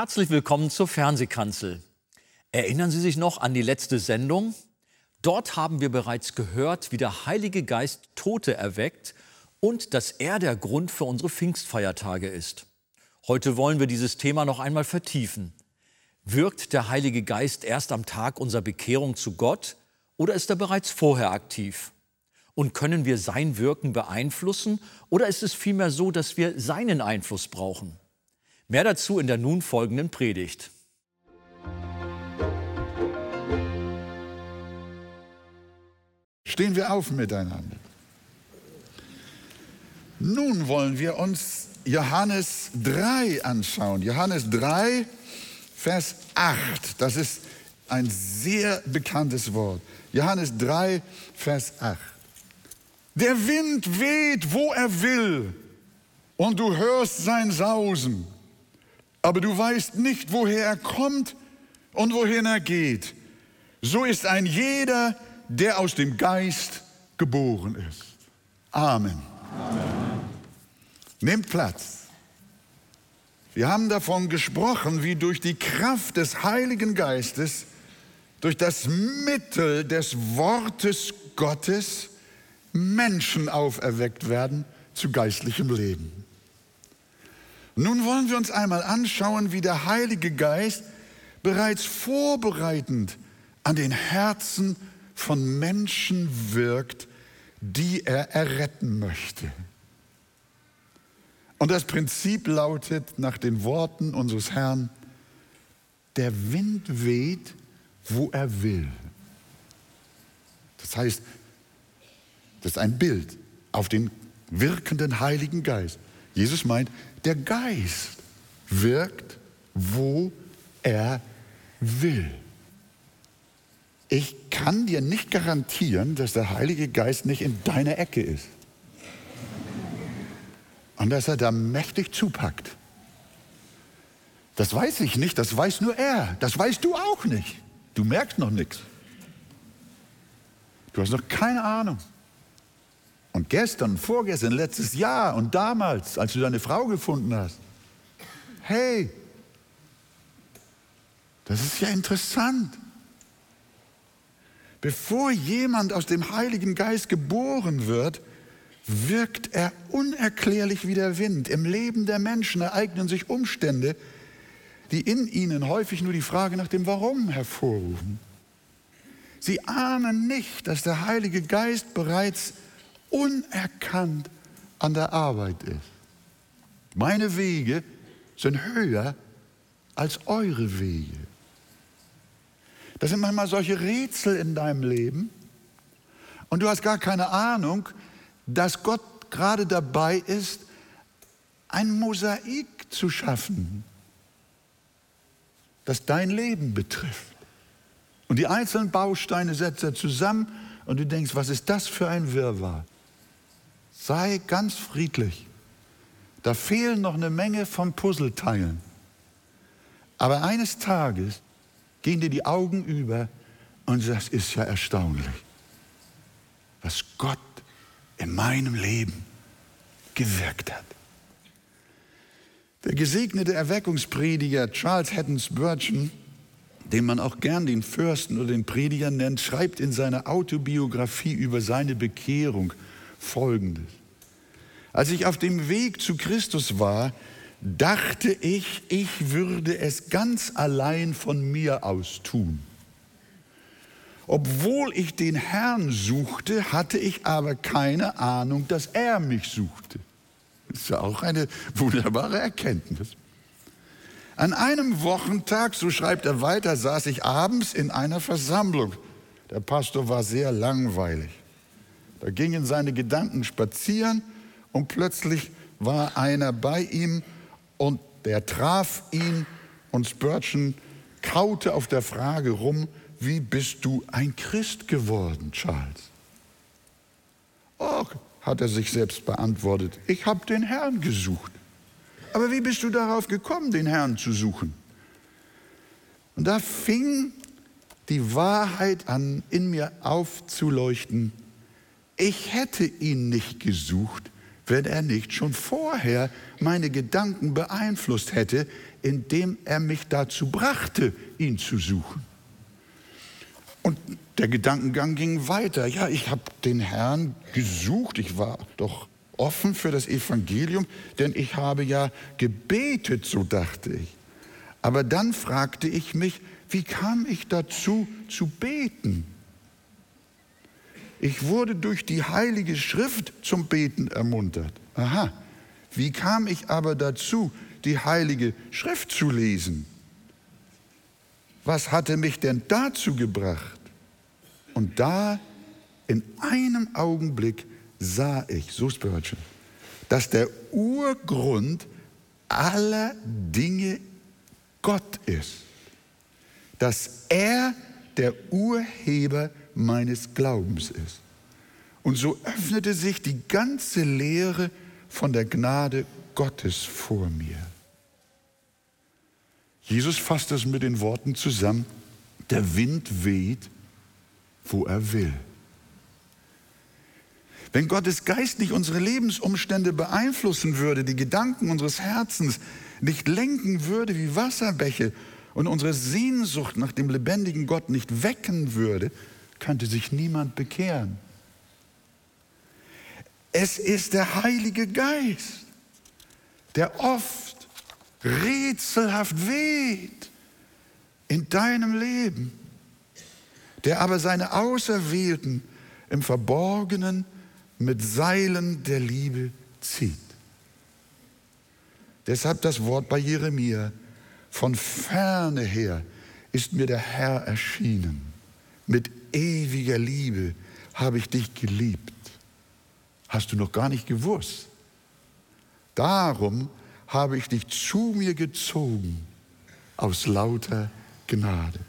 Herzlich willkommen zur Fernsehkanzel. Erinnern Sie sich noch an die letzte Sendung? Dort haben wir bereits gehört, wie der Heilige Geist Tote erweckt und dass er der Grund für unsere Pfingstfeiertage ist. Heute wollen wir dieses Thema noch einmal vertiefen. Wirkt der Heilige Geist erst am Tag unserer Bekehrung zu Gott oder ist er bereits vorher aktiv? Und können wir sein Wirken beeinflussen oder ist es vielmehr so, dass wir seinen Einfluss brauchen? Mehr dazu in der nun folgenden Predigt. Stehen wir auf miteinander. Nun wollen wir uns Johannes 3 anschauen. Johannes 3, Vers 8. Das ist ein sehr bekanntes Wort. Johannes 3, Vers 8. Der Wind weht, wo er will, und du hörst sein Sausen aber du weißt nicht, woher er kommt und wohin er geht. So ist ein jeder, der aus dem Geist geboren ist. Amen. Amen. Nehmt Platz. Wir haben davon gesprochen, wie durch die Kraft des Heiligen Geistes, durch das Mittel des Wortes Gottes Menschen auferweckt werden zu geistlichem Leben. Nun wollen wir uns einmal anschauen, wie der Heilige Geist bereits vorbereitend an den Herzen von Menschen wirkt, die er erretten möchte. Und das Prinzip lautet nach den Worten unseres Herrn, der Wind weht, wo er will. Das heißt, das ist ein Bild auf den wirkenden Heiligen Geist. Jesus meint, der Geist wirkt, wo er will. Ich kann dir nicht garantieren, dass der Heilige Geist nicht in deiner Ecke ist. Und dass er da mächtig zupackt. Das weiß ich nicht, das weiß nur er. Das weißt du auch nicht. Du merkst noch nichts. Du hast noch keine Ahnung. Und gestern, vorgestern, letztes Jahr und damals, als du deine Frau gefunden hast. Hey, das ist ja interessant. Bevor jemand aus dem Heiligen Geist geboren wird, wirkt er unerklärlich wie der Wind. Im Leben der Menschen ereignen sich Umstände, die in ihnen häufig nur die Frage nach dem Warum hervorrufen. Sie ahnen nicht, dass der Heilige Geist bereits unerkannt an der Arbeit ist. Meine Wege sind höher als eure Wege. Das sind manchmal solche Rätsel in deinem Leben und du hast gar keine Ahnung, dass Gott gerade dabei ist, ein Mosaik zu schaffen, das dein Leben betrifft. Und die einzelnen Bausteine setzt er zusammen und du denkst, was ist das für ein Wirrwarr? Sei ganz friedlich. Da fehlen noch eine Menge von Puzzleteilen. Aber eines Tages gehen dir die Augen über und das ist ja erstaunlich, was Gott in meinem Leben gewirkt hat. Der gesegnete Erweckungsprediger Charles Haddon Spurgeon, den man auch gern den Fürsten oder den Prediger nennt, schreibt in seiner Autobiografie über seine Bekehrung – Folgendes. Als ich auf dem Weg zu Christus war, dachte ich, ich würde es ganz allein von mir aus tun. Obwohl ich den Herrn suchte, hatte ich aber keine Ahnung, dass er mich suchte. Das ist ja auch eine wunderbare Erkenntnis. An einem Wochentag, so schreibt er weiter, saß ich abends in einer Versammlung. Der Pastor war sehr langweilig. Da gingen seine Gedanken spazieren und plötzlich war einer bei ihm und der traf ihn und Spurgeon kaute auf der Frage rum, wie bist du ein Christ geworden, Charles? Oh, hat er sich selbst beantwortet, ich habe den Herrn gesucht. Aber wie bist du darauf gekommen, den Herrn zu suchen? Und da fing die Wahrheit an, in mir aufzuleuchten, ich hätte ihn nicht gesucht, wenn er nicht schon vorher meine Gedanken beeinflusst hätte, indem er mich dazu brachte, ihn zu suchen. Und der Gedankengang ging weiter. Ja, ich habe den Herrn gesucht. Ich war doch offen für das Evangelium, denn ich habe ja gebetet, so dachte ich. Aber dann fragte ich mich, wie kam ich dazu zu beten? Ich wurde durch die Heilige Schrift zum Beten ermuntert. Aha, wie kam ich aber dazu, die Heilige Schrift zu lesen? Was hatte mich denn dazu gebracht? Und da in einem Augenblick sah ich, so Spurgeon, dass der Urgrund aller Dinge Gott ist. Dass er der Urheber meines Glaubens ist. Und so öffnete sich die ganze Lehre von der Gnade Gottes vor mir. Jesus fasst das mit den Worten zusammen, der Wind weht, wo er will. Wenn Gottes Geist nicht unsere Lebensumstände beeinflussen würde, die Gedanken unseres Herzens nicht lenken würde wie Wasserbäche und unsere Sehnsucht nach dem lebendigen Gott nicht wecken würde, könnte sich niemand bekehren. Es ist der Heilige Geist, der oft rätselhaft weht in deinem Leben, der aber seine Auserwählten im Verborgenen mit Seilen der Liebe zieht. Deshalb das Wort bei Jeremia, von ferne her ist mir der Herr erschienen. Mit ewiger Liebe habe ich dich geliebt. Hast du noch gar nicht gewusst. Darum habe ich dich zu mir gezogen aus lauter Gnade.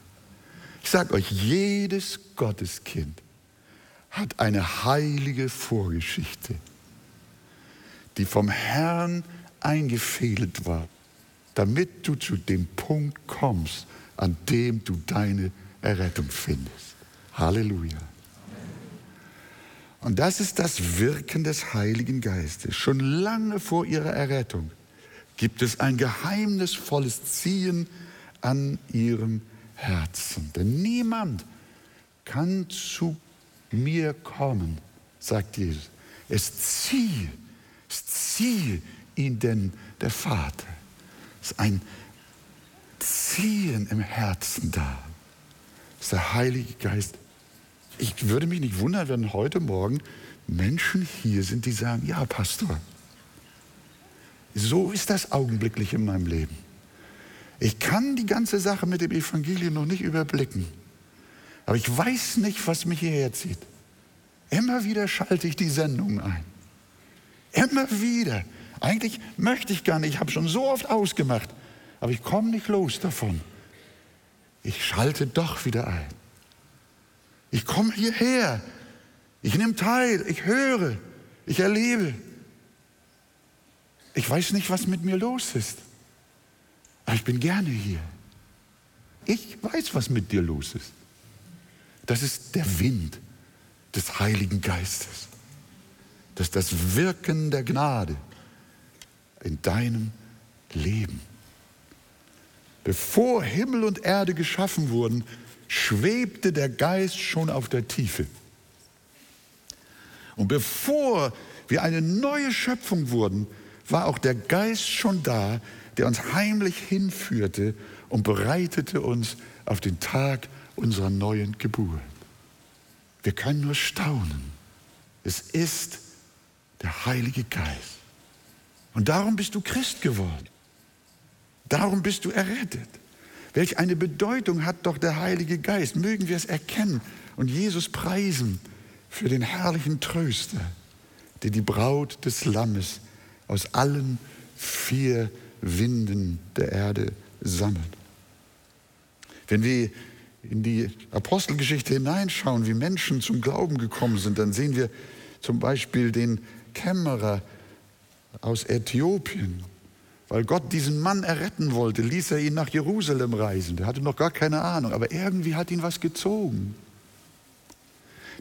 Ich sage euch, jedes Gotteskind hat eine heilige Vorgeschichte, die vom Herrn eingefädelt war, damit du zu dem Punkt kommst, an dem du deine Errettung findest. Halleluja. Und das ist das Wirken des Heiligen Geistes. Schon lange vor ihrer Errettung gibt es ein geheimnisvolles Ziehen an ihrem Herzen. Denn niemand kann zu mir kommen, sagt Jesus. Es ziehe, es ziehe ihn denn der Vater. Es ist ein Ziehen im Herzen da. Das ist der Heilige Geist. Ich würde mich nicht wundern, wenn heute Morgen Menschen hier sind, die sagen, ja, Pastor, so ist das augenblicklich in meinem Leben. Ich kann die ganze Sache mit dem Evangelium noch nicht überblicken. Aber ich weiß nicht, was mich hierher zieht. Immer wieder schalte ich die Sendung ein. Immer wieder. Eigentlich möchte ich gar nicht, ich habe schon so oft ausgemacht, aber ich komme nicht los davon. Ich schalte doch wieder ein. Ich komme hierher. Ich nehme teil, ich höre, ich erlebe. Ich weiß nicht, was mit mir los ist, aber ich bin gerne hier. Ich weiß, was mit dir los ist. Das ist der Wind des Heiligen Geistes. Das ist das Wirken der Gnade in deinem Leben. Bevor Himmel und Erde geschaffen wurden, schwebte der Geist schon auf der Tiefe. Und bevor wir eine neue Schöpfung wurden, war auch der Geist schon da, der uns heimlich hinführte und bereitete uns auf den Tag unserer neuen Geburt. Wir können nur staunen. Es ist der Heilige Geist. Und darum bist du Christ geworden. Darum bist du errettet. Welch eine Bedeutung hat doch der Heilige Geist. Mögen wir es erkennen und Jesus preisen für den herrlichen Tröster, der die Braut des Lammes aus allen vier Winden der Erde sammelt. Wenn wir in die Apostelgeschichte hineinschauen, wie Menschen zum Glauben gekommen sind, dann sehen wir zum Beispiel den Kämmerer aus Äthiopien. Weil Gott diesen Mann erretten wollte, ließ er ihn nach Jerusalem reisen. Der hatte noch gar keine Ahnung, aber irgendwie hat ihn was gezogen.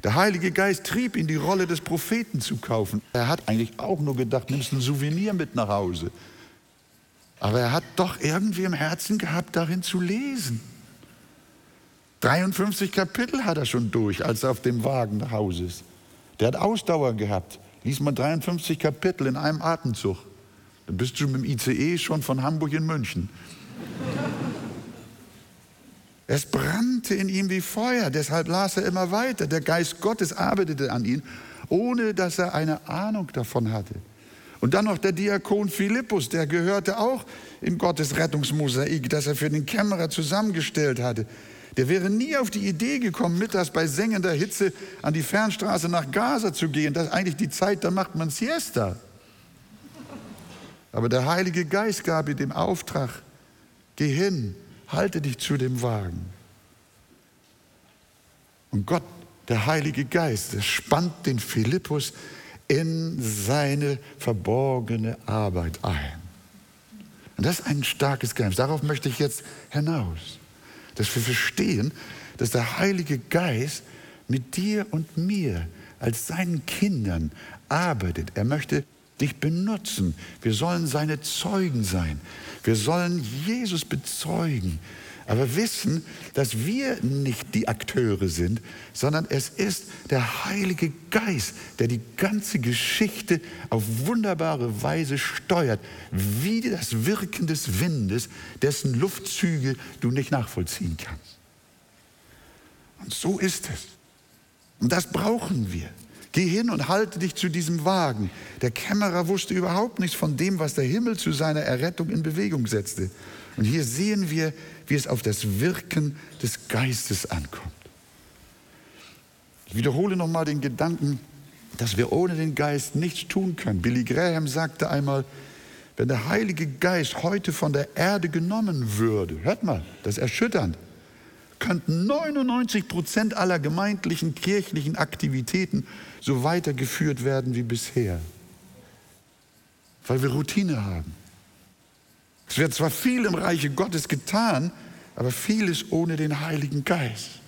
Der Heilige Geist trieb ihn, die Rolle des Propheten zu kaufen. Er hat eigentlich auch nur gedacht, nimmst ein Souvenir mit nach Hause. Aber er hat doch irgendwie im Herzen gehabt, darin zu lesen. 53 Kapitel hat er schon durch, als er auf dem Wagen nach Hause ist. Der hat Ausdauer gehabt. Lies mal 53 Kapitel in einem Atemzug. Dann bist du mit dem ICE schon von Hamburg in München. Es brannte in ihm wie Feuer, deshalb las er immer weiter. Der Geist Gottes arbeitete an ihm, ohne dass er eine Ahnung davon hatte. Und dann noch der Diakon Philippus, der gehörte auch in Gottes Rettungsmosaik, das er für den Kämmerer zusammengestellt hatte. Der wäre nie auf die Idee gekommen, mittags bei sengender Hitze an die Fernstraße nach Gaza zu gehen. Das ist eigentlich die Zeit, da macht man Siesta. Aber der Heilige Geist gab ihm den Auftrag, geh hin, halte dich zu dem Wagen. Und Gott, der Heilige Geist, spannt den Philippus in seine verborgene Arbeit ein. Und das ist ein starkes Geheimnis. Darauf möchte ich jetzt hinaus. Dass wir verstehen, dass der Heilige Geist mit dir und mir als seinen Kindern arbeitet. Er möchte dich benutzen. Wir sollen seine Zeugen sein. Wir sollen Jesus bezeugen aber wissen, dass wir nicht die Akteure sind, sondern es ist der Heilige Geist, der die ganze Geschichte auf wunderbare Weise steuert, wie das Wirken des Windes, dessen Luftzüge du nicht nachvollziehen kannst. Und so ist es. Und das brauchen wir. Geh hin und halte dich zu diesem Wagen. Der Kämmerer wusste überhaupt nichts von dem, was der Himmel zu seiner Errettung in Bewegung setzte. Und hier sehen wir, wie es auf das Wirken des Geistes ankommt. Ich wiederhole nochmal den Gedanken, dass wir ohne den Geist nichts tun können. Billy Graham sagte einmal, wenn der Heilige Geist heute von der Erde genommen würde, hört mal, das ist erschütternd, könnten 99 Prozent aller gemeindlichen kirchlichen Aktivitäten so weitergeführt werden wie bisher, weil wir Routine haben. Es wird zwar viel im Reiche Gottes getan, aber vieles ohne den Heiligen Geist.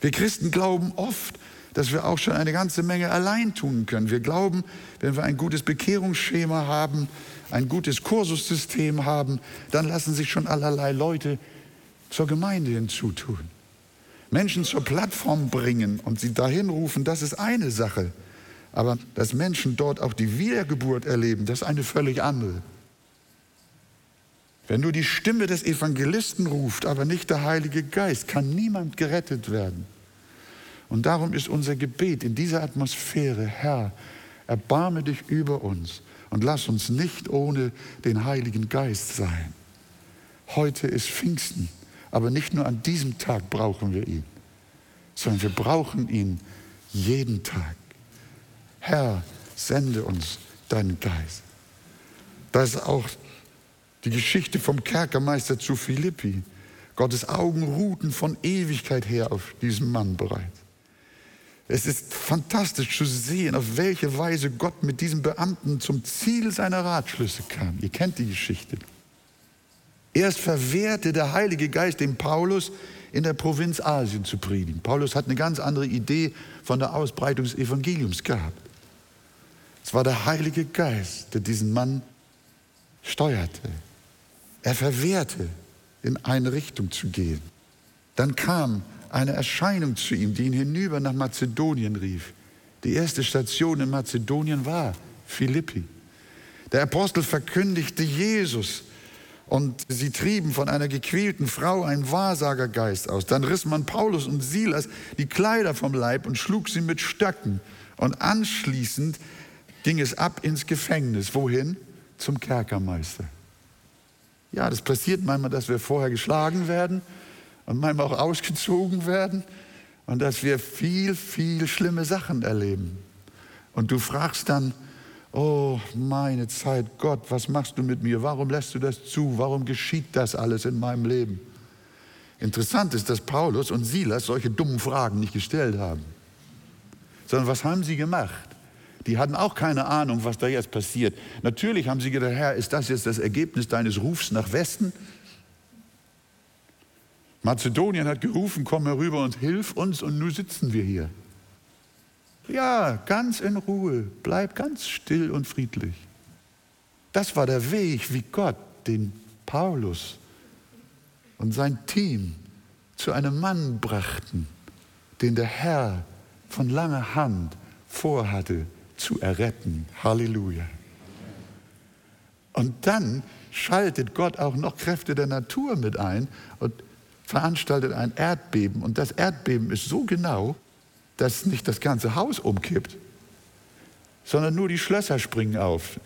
Wir Christen glauben oft, dass wir auch schon eine ganze Menge allein tun können. Wir glauben, wenn wir ein gutes Bekehrungsschema haben, ein gutes Kursussystem haben, dann lassen sich schon allerlei Leute zur Gemeinde hinzutun. Menschen zur Plattform bringen und sie dahin rufen, das ist eine Sache. Aber dass Menschen dort auch die Wiedergeburt erleben, das ist eine völlig andere. Wenn nur die Stimme des Evangelisten ruft, aber nicht der Heilige Geist, kann niemand gerettet werden. Und darum ist unser Gebet in dieser Atmosphäre, Herr, erbarme dich über uns und lass uns nicht ohne den Heiligen Geist sein. Heute ist Pfingsten, aber nicht nur an diesem Tag brauchen wir ihn, sondern wir brauchen ihn jeden Tag. Herr, sende uns deinen Geist. Das ist auch die Geschichte vom Kerkermeister zu Philippi. Gottes Augen ruhten von Ewigkeit her auf diesem Mann bereits. Es ist fantastisch zu sehen, auf welche Weise Gott mit diesem Beamten zum Ziel seiner Ratschlüsse kam. Ihr kennt die Geschichte. Erst verwehrte der Heilige Geist dem Paulus, in der Provinz Asien zu predigen. Paulus hat eine ganz andere Idee von der Ausbreitung des Evangeliums gehabt. Es war der Heilige Geist, der diesen Mann steuerte. Er verwehrte, in eine Richtung zu gehen. Dann kam eine Erscheinung zu ihm, die ihn hinüber nach Mazedonien rief. Die erste Station in Mazedonien war Philippi. Der Apostel verkündigte Jesus und sie trieben von einer gequälten Frau einen Wahrsagergeist aus. Dann riss man Paulus und Silas die Kleider vom Leib und schlug sie mit Stöcken. Und anschließend ging es ab ins Gefängnis. Wohin? Zum Kerkermeister. Ja, das passiert manchmal, dass wir vorher geschlagen werden und manchmal auch ausgezogen werden und dass wir viel, viel schlimme Sachen erleben. Und du fragst dann, oh meine Zeit, Gott, was machst du mit mir? Warum lässt du das zu? Warum geschieht das alles in meinem Leben? Interessant ist, dass Paulus und Silas solche dummen Fragen nicht gestellt haben, sondern was haben sie gemacht? Die hatten auch keine Ahnung, was da jetzt passiert. Natürlich haben sie gedacht, Herr, ist das jetzt das Ergebnis deines Rufs nach Westen? Mazedonien hat gerufen, komm herüber und hilf uns und nun sitzen wir hier. Ja, ganz in Ruhe, bleib ganz still und friedlich. Das war der Weg, wie Gott den Paulus und sein Team zu einem Mann brachten, den der Herr von langer Hand vorhatte zu erretten. Halleluja. Und dann schaltet Gott auch noch Kräfte der Natur mit ein und veranstaltet ein Erdbeben. Und das Erdbeben ist so genau, dass nicht das ganze Haus umkippt, sondern nur die Schlösser springen auf.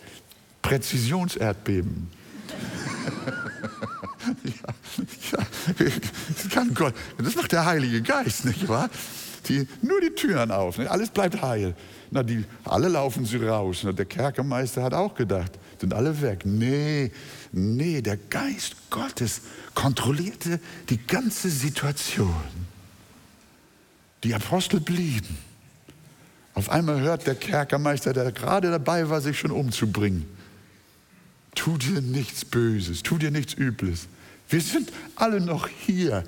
Präzisionserdbeben. ja, ja, das kann Gott. Das macht der Heilige Geist, nicht wahr? Die, nur die Türen auf, nicht? alles bleibt heil. Na, die, alle laufen sie raus. Na, der Kerkermeister hat auch gedacht, sind alle weg. Nee, nee, der Geist Gottes kontrollierte die ganze Situation. Die Apostel blieben. Auf einmal hört der Kerkermeister, der gerade dabei war, sich schon umzubringen, tu dir nichts Böses, tu dir nichts Übles. Wir sind alle noch hier.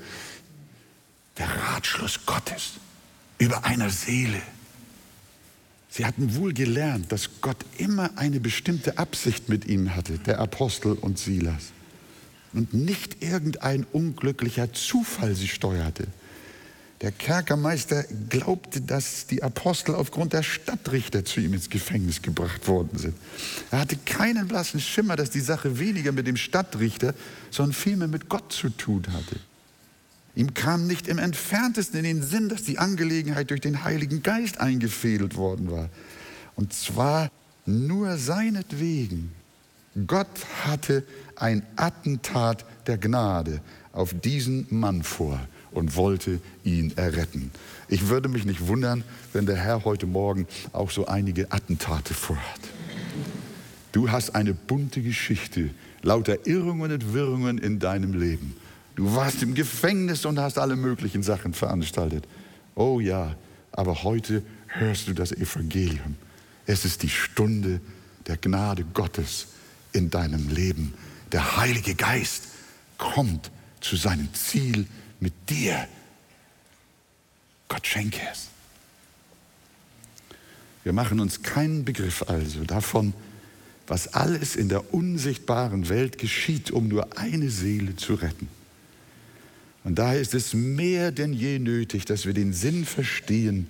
Der Ratschluss Gottes über einer Seele. Sie hatten wohl gelernt, dass Gott immer eine bestimmte Absicht mit ihnen hatte, der Apostel und Silas. Und nicht irgendein unglücklicher Zufall sie steuerte. Der Kerkermeister glaubte, dass die Apostel aufgrund der Stadtrichter zu ihm ins Gefängnis gebracht worden sind. Er hatte keinen blassen Schimmer, dass die Sache weniger mit dem Stadtrichter, sondern vielmehr mit Gott zu tun hatte. Ihm kam nicht im entferntesten in den Sinn, dass die Angelegenheit durch den Heiligen Geist eingefädelt worden war. Und zwar nur seinetwegen. Gott hatte ein Attentat der Gnade auf diesen Mann vor und wollte ihn erretten. Ich würde mich nicht wundern, wenn der Herr heute Morgen auch so einige Attentate vorhat. Du hast eine bunte Geschichte, lauter Irrungen und Wirrungen in deinem Leben. Du warst im Gefängnis und hast alle möglichen Sachen veranstaltet. Oh ja, aber heute hörst du das Evangelium. Es ist die Stunde der Gnade Gottes in deinem Leben. Der Heilige Geist kommt zu seinem Ziel mit dir. Gott schenke es. Wir machen uns keinen Begriff also davon, was alles in der unsichtbaren Welt geschieht, um nur eine Seele zu retten. Und daher ist es mehr denn je nötig, dass wir den Sinn verstehen,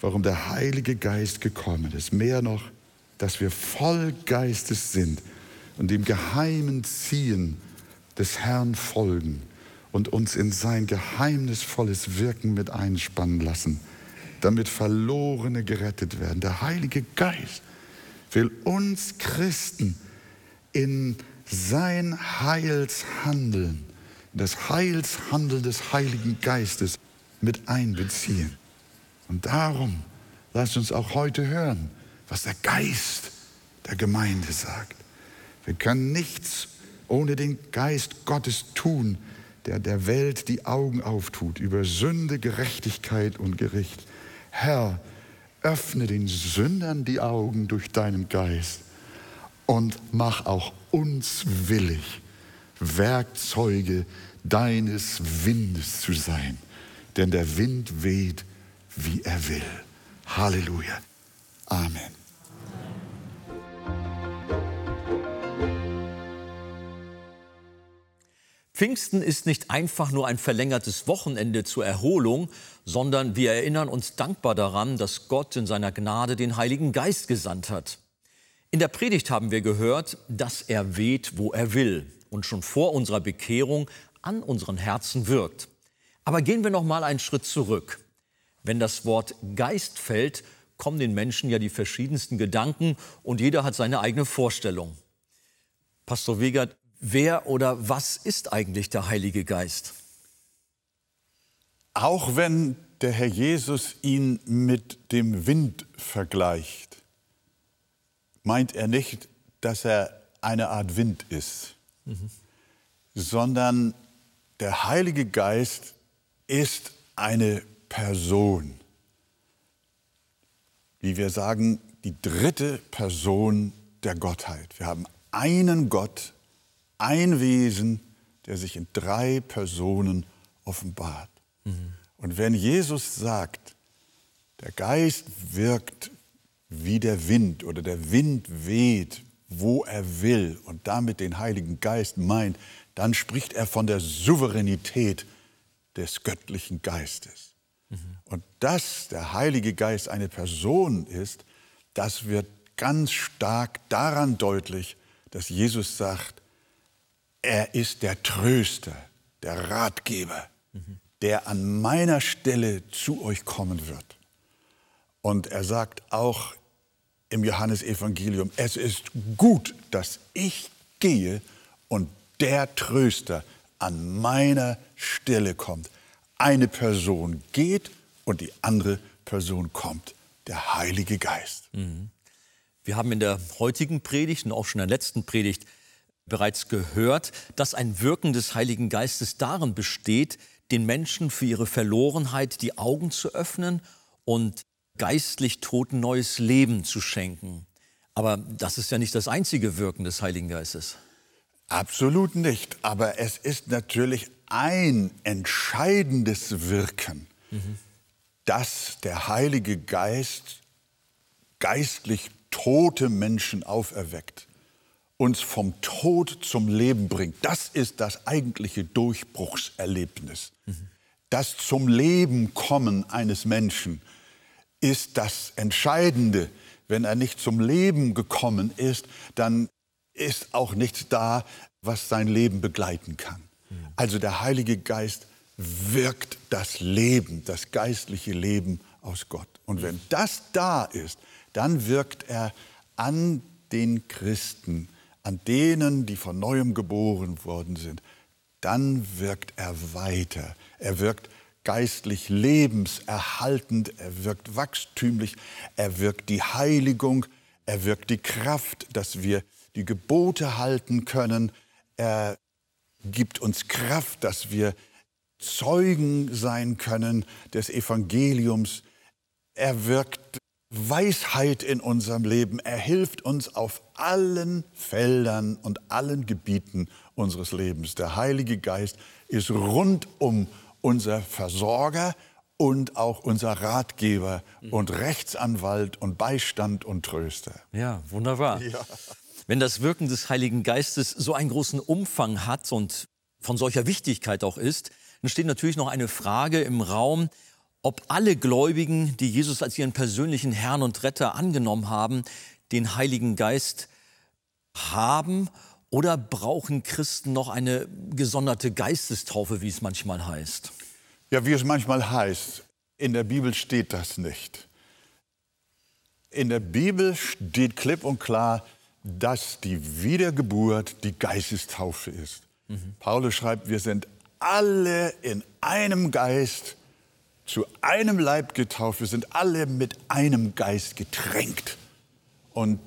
warum der Heilige Geist gekommen ist. Mehr noch, dass wir voll Geistes sind und dem geheimen Ziehen des Herrn folgen und uns in sein geheimnisvolles Wirken mit einspannen lassen, damit Verlorene gerettet werden. Der Heilige Geist will uns Christen in sein Heilshandeln, das Heilshandeln des Heiligen Geistes mit einbeziehen. Und darum lasst uns auch heute hören, was der Geist der Gemeinde sagt. Wir können nichts ohne den Geist Gottes tun, der der Welt die Augen auftut über Sünde, Gerechtigkeit und Gericht. Herr, öffne den Sündern die Augen durch deinen Geist und mach auch uns willig, Werkzeuge deines Windes zu sein. Denn der Wind weht, wie er will. Halleluja. Amen. Pfingsten ist nicht einfach nur ein verlängertes Wochenende zur Erholung, sondern wir erinnern uns dankbar daran, dass Gott in seiner Gnade den Heiligen Geist gesandt hat. In der Predigt haben wir gehört, dass er weht, wo er will und schon vor unserer Bekehrung an unseren Herzen wirkt. Aber gehen wir noch mal einen Schritt zurück. Wenn das Wort Geist fällt, kommen den Menschen ja die verschiedensten Gedanken und jeder hat seine eigene Vorstellung. Pastor Wegert, Wer oder was ist eigentlich der Heilige Geist? Auch wenn der Herr Jesus ihn mit dem Wind vergleicht, meint er nicht, dass er eine Art Wind ist, mhm. sondern der Heilige Geist ist eine Person. Wie wir sagen, die dritte Person der Gottheit. Wir haben einen Gott, ein Wesen, der sich in drei Personen offenbart. Mhm. Und wenn Jesus sagt, der Geist wirkt wie der Wind oder der Wind weht wo er will und damit den Heiligen Geist meint, dann spricht er von der Souveränität des göttlichen Geistes. Mhm. Und dass der Heilige Geist eine Person ist, das wird ganz stark daran deutlich, dass Jesus sagt, er ist der Tröster, der Ratgeber, mhm. der an meiner Stelle zu euch kommen wird. Und er sagt auch im Johannesevangelium, es ist gut, dass ich gehe und der Tröster an meiner Stelle kommt. Eine Person geht und die andere Person kommt, der Heilige Geist. Mhm. Wir haben in der heutigen Predigt und auch schon in der letzten Predigt bereits gehört, dass ein Wirken des Heiligen Geistes darin besteht, den Menschen für ihre Verlorenheit die Augen zu öffnen und geistlich Toten neues Leben zu schenken. Aber das ist ja nicht das einzige Wirken des Heiligen Geistes. Absolut nicht. Aber es ist natürlich ein entscheidendes Wirken, mhm. dass der Heilige Geist geistlich tote Menschen auferweckt uns vom Tod zum Leben bringt. Das ist das eigentliche Durchbruchserlebnis. Mhm. Das zum Leben kommen eines Menschen ist das Entscheidende. Wenn er nicht zum Leben gekommen ist, dann ist auch nichts da, was sein Leben begleiten kann. Mhm. Also der Heilige Geist wirkt das Leben, das geistliche Leben aus Gott. Und wenn das da ist, dann wirkt er an den Christen an denen, die von neuem geboren worden sind, dann wirkt er weiter. Er wirkt geistlich lebenserhaltend, er wirkt wachstümlich, er wirkt die Heiligung, er wirkt die Kraft, dass wir die Gebote halten können. Er gibt uns Kraft, dass wir Zeugen sein können des Evangeliums. Er wirkt Weisheit in unserem Leben. Er hilft uns auf allen Feldern und allen Gebieten unseres Lebens. Der Heilige Geist ist rundum unser Versorger und auch unser Ratgeber und Rechtsanwalt und Beistand und Tröster. Ja, wunderbar. Ja. Wenn das Wirken des Heiligen Geistes so einen großen Umfang hat und von solcher Wichtigkeit auch ist, dann steht natürlich noch eine Frage im Raum, ob alle Gläubigen, die Jesus als ihren persönlichen Herrn und Retter angenommen haben, den Heiligen Geist haben oder brauchen Christen noch eine gesonderte Geistestaufe, wie es manchmal heißt? Ja, wie es manchmal heißt, in der Bibel steht das nicht. In der Bibel steht klipp und klar, dass die Wiedergeburt die Geistestaufe ist. Mhm. Paulus schreibt, wir sind alle in einem Geist zu einem Leib getauft. Wir sind alle mit einem Geist getränkt. Und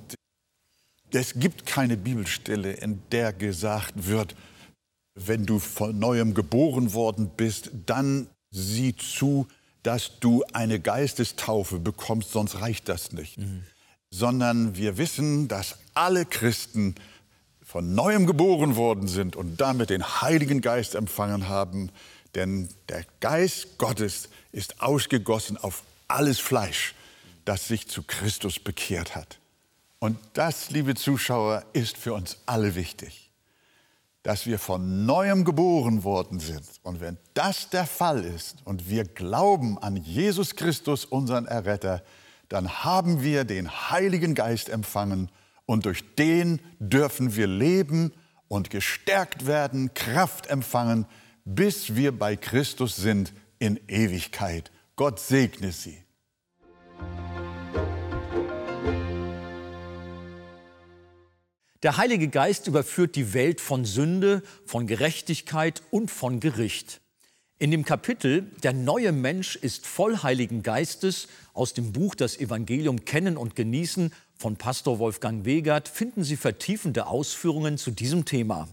es gibt keine Bibelstelle, in der gesagt wird, wenn du von neuem geboren worden bist, dann sieh zu, dass du eine Geistestaufe bekommst, sonst reicht das nicht. Mhm. Sondern wir wissen, dass alle Christen von neuem geboren worden sind und damit den Heiligen Geist empfangen haben. Denn der Geist Gottes ist ausgegossen auf alles Fleisch, das sich zu Christus bekehrt hat. Und das, liebe Zuschauer, ist für uns alle wichtig, dass wir von neuem geboren worden sind. Und wenn das der Fall ist und wir glauben an Jesus Christus, unseren Erretter, dann haben wir den Heiligen Geist empfangen und durch den dürfen wir leben und gestärkt werden, Kraft empfangen, bis wir bei Christus sind, in Ewigkeit. Gott segne Sie. Der Heilige Geist überführt die Welt von Sünde, von Gerechtigkeit und von Gericht. In dem Kapitel Der neue Mensch ist voll Heiligen Geistes aus dem Buch Das Evangelium Kennen und Genießen von Pastor Wolfgang Wegert finden Sie vertiefende Ausführungen zu diesem Thema.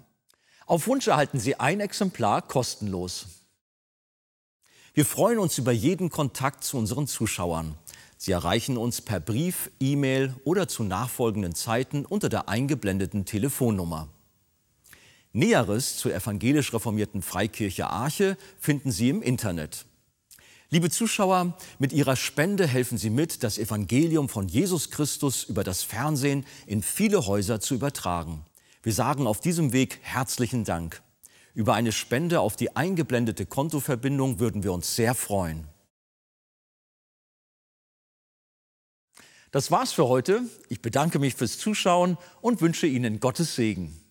Auf Wunsch erhalten Sie ein Exemplar kostenlos. Wir freuen uns über jeden Kontakt zu unseren Zuschauern. Sie erreichen uns per Brief, E-Mail oder zu nachfolgenden Zeiten unter der eingeblendeten Telefonnummer. Näheres zur evangelisch reformierten Freikirche Arche finden Sie im Internet. Liebe Zuschauer, mit Ihrer Spende helfen Sie mit, das Evangelium von Jesus Christus über das Fernsehen in viele Häuser zu übertragen. Wir sagen auf diesem Weg herzlichen Dank. Über eine Spende auf die eingeblendete Kontoverbindung würden wir uns sehr freuen. Das war's für heute. Ich bedanke mich fürs Zuschauen und wünsche Ihnen Gottes Segen.